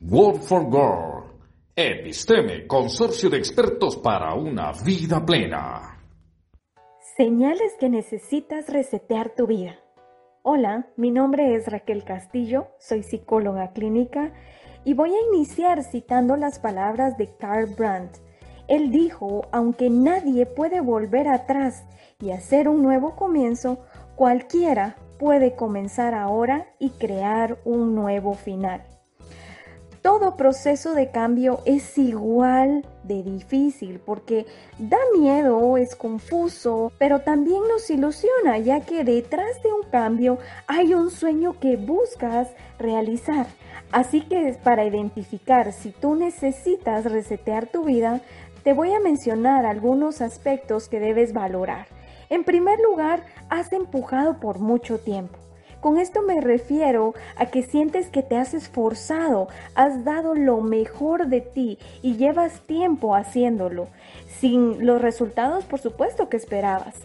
Word for Girl. Episteme, consorcio de expertos para una vida plena. Señales que necesitas resetear tu vida. Hola, mi nombre es Raquel Castillo, soy psicóloga clínica y voy a iniciar citando las palabras de Carl Brandt. Él dijo, aunque nadie puede volver atrás y hacer un nuevo comienzo, cualquiera puede comenzar ahora y crear un nuevo final. Todo proceso de cambio es igual de difícil porque da miedo, es confuso, pero también nos ilusiona ya que detrás de un cambio hay un sueño que buscas realizar. Así que para identificar si tú necesitas resetear tu vida, te voy a mencionar algunos aspectos que debes valorar. En primer lugar, has empujado por mucho tiempo. Con esto me refiero a que sientes que te has esforzado, has dado lo mejor de ti y llevas tiempo haciéndolo, sin los resultados por supuesto que esperabas.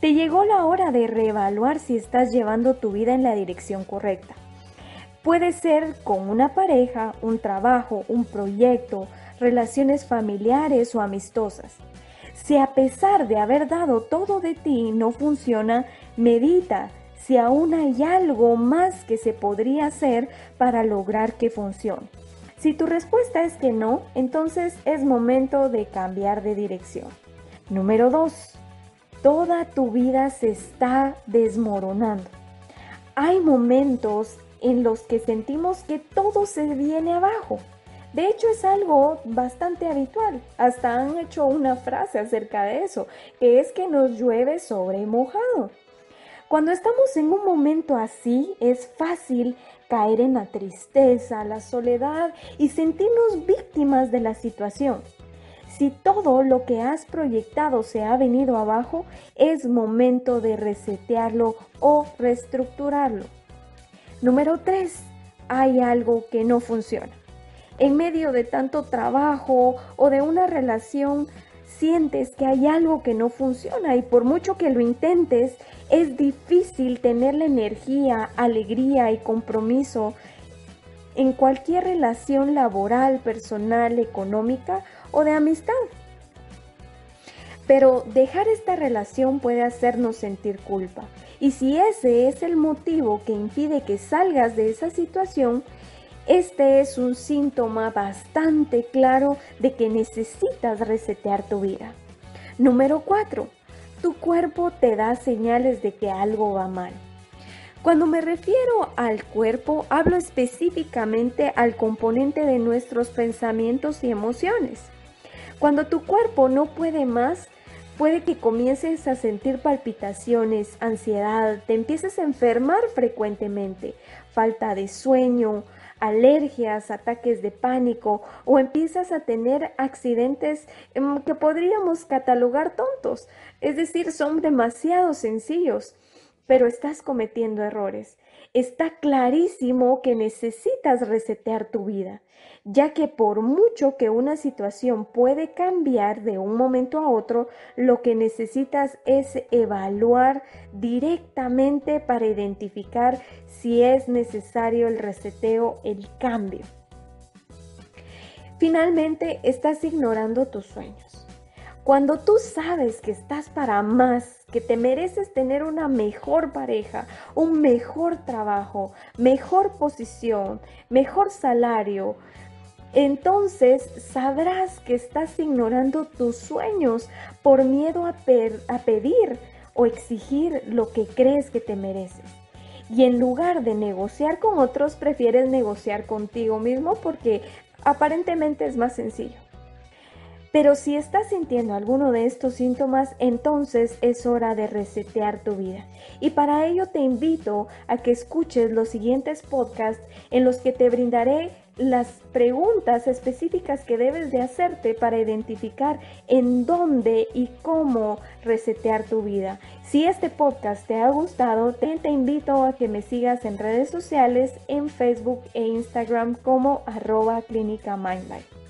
Te llegó la hora de reevaluar si estás llevando tu vida en la dirección correcta. Puede ser con una pareja, un trabajo, un proyecto, relaciones familiares o amistosas. Si a pesar de haber dado todo de ti no funciona, medita si aún hay algo más que se podría hacer para lograr que funcione. Si tu respuesta es que no, entonces es momento de cambiar de dirección. Número 2. Toda tu vida se está desmoronando. Hay momentos en los que sentimos que todo se viene abajo. De hecho es algo bastante habitual. Hasta han hecho una frase acerca de eso, que es que nos llueve sobre mojado. Cuando estamos en un momento así, es fácil caer en la tristeza, la soledad y sentirnos víctimas de la situación. Si todo lo que has proyectado se ha venido abajo, es momento de resetearlo o reestructurarlo. Número 3. Hay algo que no funciona. En medio de tanto trabajo o de una relación, sientes que hay algo que no funciona y por mucho que lo intentes, es difícil tener la energía, alegría y compromiso en cualquier relación laboral, personal, económica o de amistad. Pero dejar esta relación puede hacernos sentir culpa. Y si ese es el motivo que impide que salgas de esa situación, este es un síntoma bastante claro de que necesitas resetear tu vida. Número 4. Tu cuerpo te da señales de que algo va mal. Cuando me refiero al cuerpo, hablo específicamente al componente de nuestros pensamientos y emociones. Cuando tu cuerpo no puede más, puede que comiences a sentir palpitaciones, ansiedad, te empieces a enfermar frecuentemente, falta de sueño, alergias, ataques de pánico o empiezas a tener accidentes em, que podríamos catalogar tontos. Es decir, son demasiado sencillos, pero estás cometiendo errores está clarísimo que necesitas resetear tu vida, ya que por mucho que una situación puede cambiar de un momento a otro, lo que necesitas es evaluar directamente para identificar si es necesario el reseteo, el cambio. Finalmente, estás ignorando tus sueños. Cuando tú sabes que estás para más, que te mereces tener una mejor pareja, un mejor trabajo, mejor posición, mejor salario, entonces sabrás que estás ignorando tus sueños por miedo a, a pedir o exigir lo que crees que te mereces. Y en lugar de negociar con otros, prefieres negociar contigo mismo porque aparentemente es más sencillo. Pero si estás sintiendo alguno de estos síntomas, entonces es hora de resetear tu vida. Y para ello te invito a que escuches los siguientes podcasts en los que te brindaré las preguntas específicas que debes de hacerte para identificar en dónde y cómo resetear tu vida. Si este podcast te ha gustado, te, invito a que me sigas en redes sociales, en Facebook e Instagram como arroba clínica Mindlife.